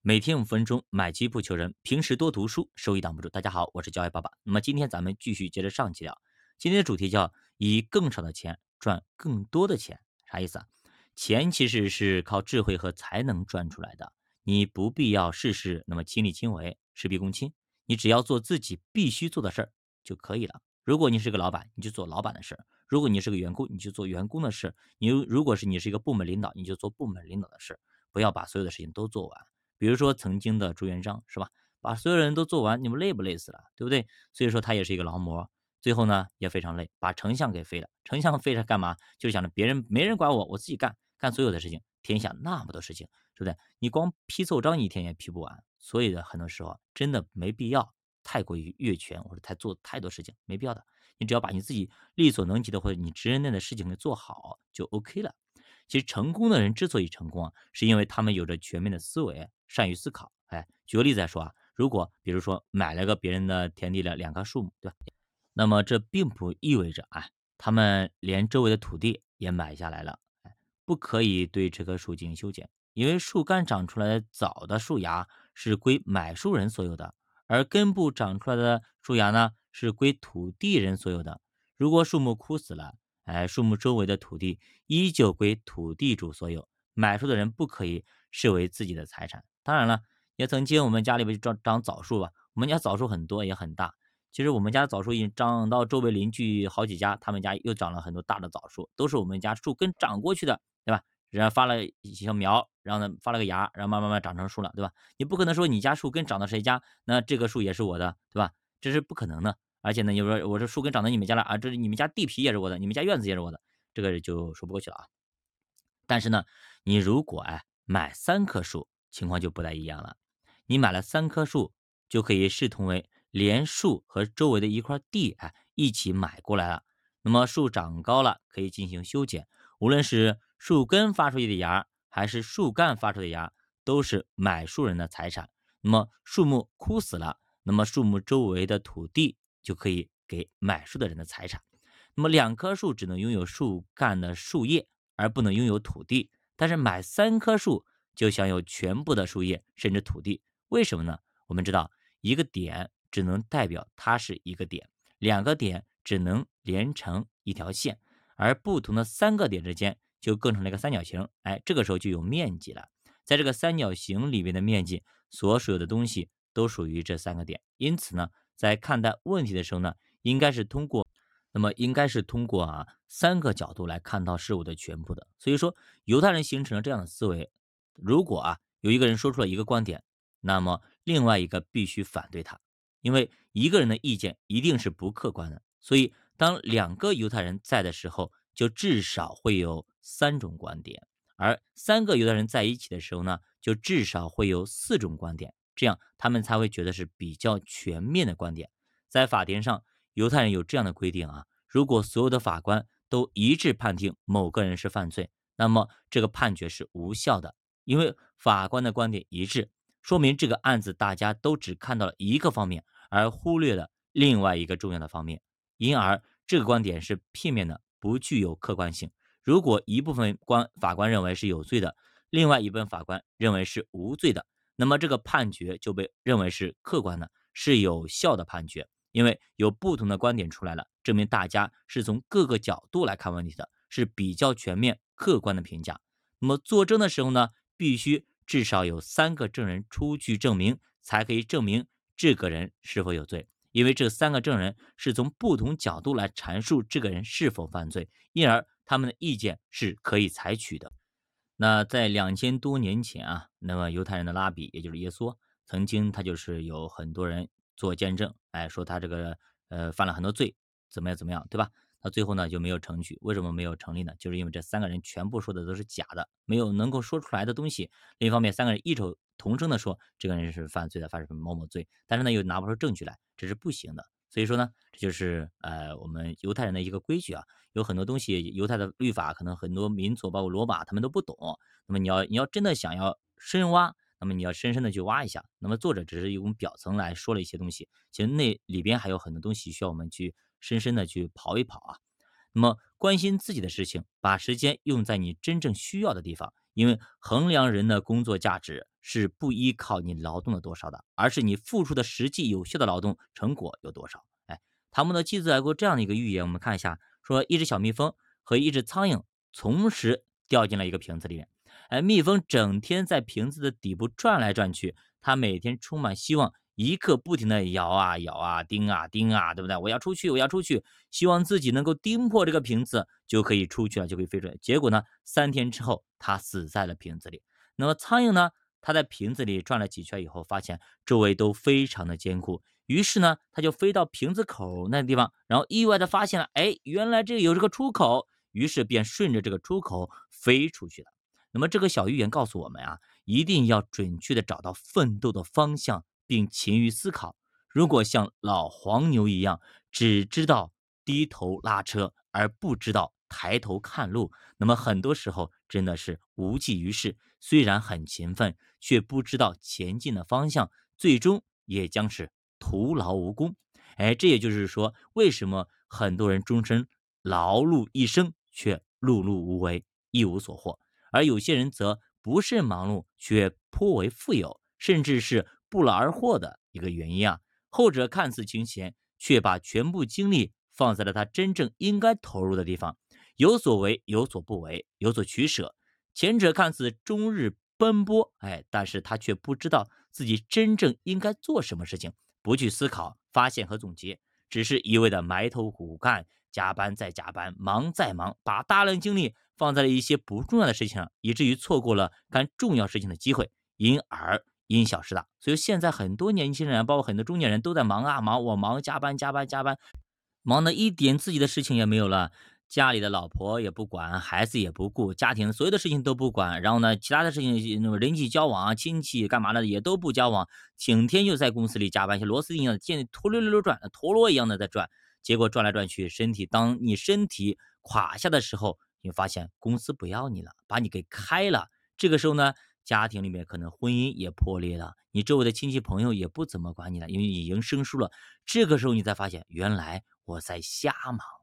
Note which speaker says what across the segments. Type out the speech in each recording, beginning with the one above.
Speaker 1: 每天五分钟，买基不求人。平时多读书，收益挡不住。大家好，我是教育爸爸。那么今天咱们继续接着上期聊。今天的主题叫以更少的钱赚更多的钱，啥意思啊？钱其实是靠智慧和才能赚出来的，你不必要事事那么亲力亲为、事必躬亲，你只要做自己必须做的事儿就可以了。如果你是个老板，你就做老板的事儿；如果你是个员工，你就做员工的事。你如果是你是一个部门领导，你就做部门领导的事，不要把所有的事情都做完。比如说曾经的朱元璋是吧？把所有人都做完，你们累不累死了？对不对？所以说他也是一个劳模，最后呢也非常累，把丞相给废了。丞相废了干嘛？就是想着别人没人管我，我自己干干所有的事情。天下那么多事情，对不对？你光批奏章一天也批不完。所以呢很多时候真的没必要太过于越权或者太做太多事情，没必要的。你只要把你自己力所能及的或者你职任内的事情给做好就 OK 了。其实成功的人之所以成功啊，是因为他们有着全面的思维，善于思考。哎，举个例子来说啊，如果比如说买了个别人的田地的两棵树木，对吧？那么这并不意味着啊，他们连周围的土地也买下来了。哎，不可以对这棵树进行修剪，因为树干长出来的早的树芽是归买树人所有的，而根部长出来的树芽呢是归土地人所有的。如果树木枯死了，哎，树木周围的土地依旧归土地主所有，买树的人不可以视为自己的财产。当然了，也曾经我们家里边长长枣树吧，我们家枣树很多也很大。其实我们家枣树已经长到周围邻居好几家，他们家又长了很多大的枣树，都是我们家树根长过去的，对吧？然后发了一小苗，然后呢发了个芽，然后慢慢慢长成树了，对吧？你不可能说你家树根长到谁家，那这个树也是我的，对吧？这是不可能的。而且呢，你说我这树根长到你们家了啊，这你们家地皮也是我的，你们家院子也是我的，这个就说不过去了啊。但是呢，你如果哎买三棵树，情况就不太一样了。你买了三棵树，就可以视同为连树和周围的一块地哎一起买过来了。那么树长高了，可以进行修剪。无论是树根发出去的芽，还是树干发出的芽，都是买树人的财产。那么树木枯死了，那么树木周围的土地。就可以给买树的人的财产。那么两棵树只能拥有树干的树叶，而不能拥有土地。但是买三棵树就享有全部的树叶，甚至土地。为什么呢？我们知道，一个点只能代表它是一个点，两个点只能连成一条线，而不同的三个点之间就构成了一个三角形。哎，这个时候就有面积了。在这个三角形里面的面积，所属有的东西都属于这三个点。因此呢。在看待问题的时候呢，应该是通过，那么应该是通过啊三个角度来看到事物的全部的。所以说，犹太人形成了这样的思维：如果啊有一个人说出了一个观点，那么另外一个必须反对他，因为一个人的意见一定是不客观的。所以，当两个犹太人在的时候，就至少会有三种观点；而三个犹太人在一起的时候呢，就至少会有四种观点。这样，他们才会觉得是比较全面的观点。在法庭上，犹太人有这样的规定啊：如果所有的法官都一致判定某个人是犯罪，那么这个判决是无效的，因为法官的观点一致，说明这个案子大家都只看到了一个方面，而忽略了另外一个重要的方面，因而这个观点是片面的，不具有客观性。如果一部分官法官认为是有罪的，另外一部分法官认为是无罪的。那么这个判决就被认为是客观的，是有效的判决，因为有不同的观点出来了，证明大家是从各个角度来看问题的，是比较全面、客观的评价。那么作证的时候呢，必须至少有三个证人出具证明，才可以证明这个人是否有罪，因为这三个证人是从不同角度来阐述这个人是否犯罪，因而他们的意见是可以采取的。那在两千多年前啊，那么犹太人的拉比，也就是耶稣，曾经他就是有很多人做见证，哎，说他这个呃犯了很多罪，怎么样怎么样，对吧？那最后呢就没有成举，为什么没有成立呢？就是因为这三个人全部说的都是假的，没有能够说出来的东西。另一方面，三个人异口同声的说这个人是犯罪的，犯什么某某罪，但是呢又拿不出证据来，这是不行的。所以说呢，这就是呃我们犹太人的一个规矩啊，有很多东西犹太的律法可能很多民族包括罗马他们都不懂，那么你要你要真的想要深挖，那么你要深深的去挖一下。那么作者只是用表层来说了一些东西，其实那里边还有很多东西需要我们去深深的去刨一刨啊。那么关心自己的事情，把时间用在你真正需要的地方，因为衡量人的工作价值是不依靠你劳动的多少的，而是你付出的实际有效的劳动成果有多少。哎，唐伯德记载过这样的一个寓言，我们看一下，说一只小蜜蜂和一只苍蝇同时掉进了一个瓶子里面。哎，蜜蜂整天在瓶子的底部转来转去，它每天充满希望，一刻不停的摇啊摇啊，叮啊叮啊，对不对？我要出去，我要出去，希望自己能够叮破这个瓶子，就可以出去了，就可以飞出来。结果呢，三天之后，它死在了瓶子里。那么苍蝇呢？他在瓶子里转了几圈以后，发现周围都非常的坚固，于是呢，他就飞到瓶子口那个地方，然后意外的发现了，哎，原来这里有这个出口，于是便顺着这个出口飞出去了。那么这个小寓言告诉我们啊，一定要准确的找到奋斗的方向，并勤于思考。如果像老黄牛一样，只知道低头拉车，而不知道抬头看路，那么很多时候真的是无济于事。虽然很勤奋，却不知道前进的方向，最终也将是徒劳无功。哎，这也就是说，为什么很多人终身劳碌一生，却碌碌无为，一无所获？而有些人则不甚忙碌，却颇为富有，甚至是不劳而获的一个原因啊。后者看似清闲，却把全部精力放在了他真正应该投入的地方，有所为，有所不为，有所取舍。前者看似终日奔波，哎，但是他却不知道自己真正应该做什么事情，不去思考、发现和总结，只是一味的埋头苦干，加班再加班，忙再忙，把大量精力。放在了一些不重要的事情上，以至于错过了干重要事情的机会，因而因小失大。所以现在很多年轻人，包括很多中年人都在忙啊忙，我忙加班加班加班，忙的一点自己的事情也没有了，家里的老婆也不管，孩子也不顾，家庭所有的事情都不管。然后呢，其他的事情，那么人际交往啊，亲戚干嘛的也都不交往，整天就在公司里加班，像螺丝钉一样的，见陀溜溜溜转，陀螺一样的在转。结果转来转去，身体当你身体垮下的时候。你发现公司不要你了，把你给开了。这个时候呢，家庭里面可能婚姻也破裂了，你周围的亲戚朋友也不怎么管你了，因为你已经生疏了。这个时候你才发现，原来我在瞎忙。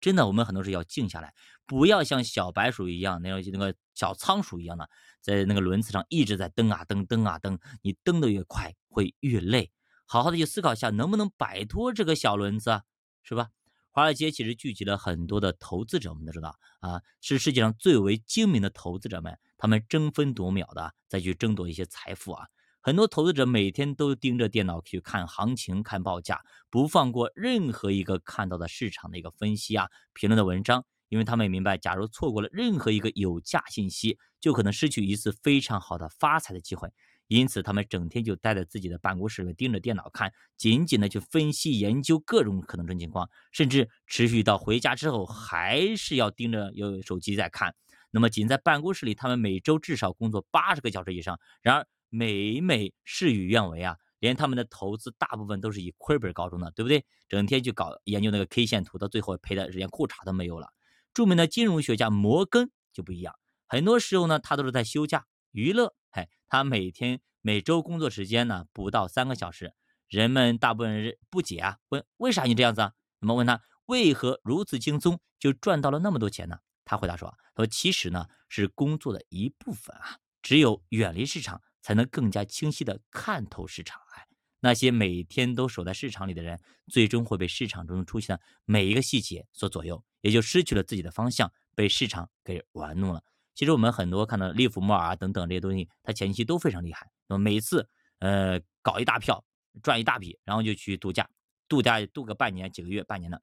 Speaker 1: 真的，我们很多事要静下来，不要像小白鼠一样，那样那个小仓鼠一样的，在那个轮子上一直在蹬啊蹬，蹬啊蹬。你蹬得越快，会越累。好好的去思考一下，能不能摆脱这个小轮子，啊是吧？华尔街其实聚集了很多的投资者，我们都知道啊，是世界上最为精明的投资者们，他们争分夺秒的再去争夺一些财富啊。很多投资者每天都盯着电脑去看行情、看报价，不放过任何一个看到的市场的一个分析啊、评论的文章，因为他们明白，假如错过了任何一个有价信息，就可能失去一次非常好的发财的机会。因此，他们整天就待在自己的办公室里面，盯着电脑看，紧紧的去分析研究各种可能性情况，甚至持续到回家之后，还是要盯着有手机在看。那么，仅在办公室里，他们每周至少工作八十个小时以上。然而，每每事与愿违啊，连他们的投资大部分都是以亏本告终的，对不对？整天去搞研究那个 K 线图，到最后赔的连裤衩都没有了。著名的金融学家摩根就不一样，很多时候呢，他都是在休假娱乐。哎，他每天每周工作时间呢不到三个小时，人们大部分人不解啊，问为啥你这样子啊？那么问他为何如此轻松就赚到了那么多钱呢？他回答说：他说其实呢是工作的一部分啊，只有远离市场，才能更加清晰的看透市场。哎，那些每天都守在市场里的人，最终会被市场中出现的每一个细节所左右，也就失去了自己的方向，被市场给玩弄了。其实我们很多看到利弗莫尔啊等等这些东西，他前期都非常厉害。那么每次呃搞一大票赚一大笔，然后就去度假，度假度个半年几个月半年的，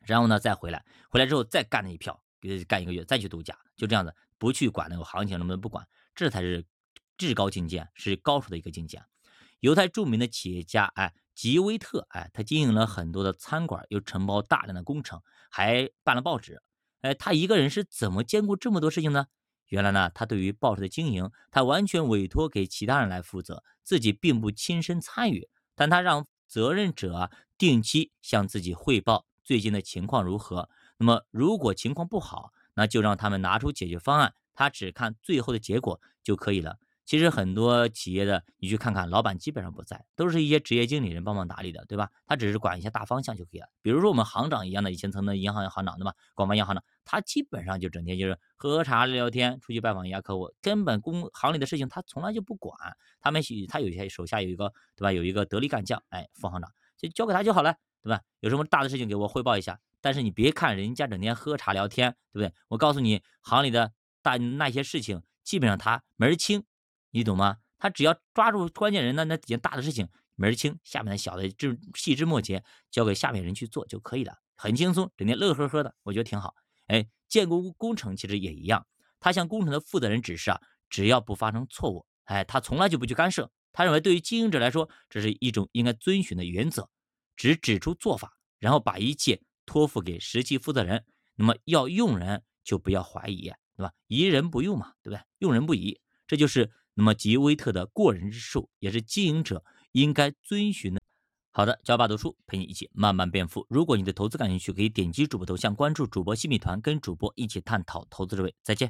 Speaker 1: 然后呢再回来，回来之后再干那一票，干一个月再去度假，就这样子不去管那个行情能不能不管，这才是至高境界，是高手的一个境界。犹太著名的企业家哎吉威特哎，他经营了很多的餐馆，又承包大量的工程，还办了报纸。哎，他一个人是怎么兼顾这么多事情呢？原来呢，他对于报社的经营，他完全委托给其他人来负责，自己并不亲身参与。但他让责任者定期向自己汇报最近的情况如何。那么，如果情况不好，那就让他们拿出解决方案，他只看最后的结果就可以了。其实很多企业的，你去看看，老板基本上不在，都是一些职业经理人帮忙打理的，对吧？他只是管一些大方向就可以了。比如说我们行长一样的，以前曾的银行行长，对吧？广发银行的，他基本上就整天就是喝喝茶、聊聊天，出去拜访一下客户，根本工行里的事情他从来就不管。他们他有些手下有一个，对吧？有一个得力干将，哎，副行长就交给他就好了，对吧？有什么大的事情给我汇报一下。但是你别看人家整天喝茶聊天，对不对？我告诉你，行里的大那些事情，基本上他门儿清，你懂吗？他只要抓住关键人呢，那几件大的事情门儿清，下面的小的这细枝末节交给下面人去做就可以了，很轻松，整天乐呵呵的，我觉得挺好。哎，建工工程其实也一样，他向工程的负责人指示啊，只要不发生错误，哎，他从来就不去干涉。他认为对于经营者来说，这是一种应该遵循的原则，只指出做法，然后把一切托付给实际负责人。那么要用人就不要怀疑，对吧？疑人不用嘛，对不对？用人不疑，这就是。那么吉威特的过人之处，也是经营者应该遵循的。好的，教爸读书陪你一起慢慢变富。如果你对投资感兴趣，可以点击主播头像关注主播新米团，跟主播一起探讨投资智慧。再见。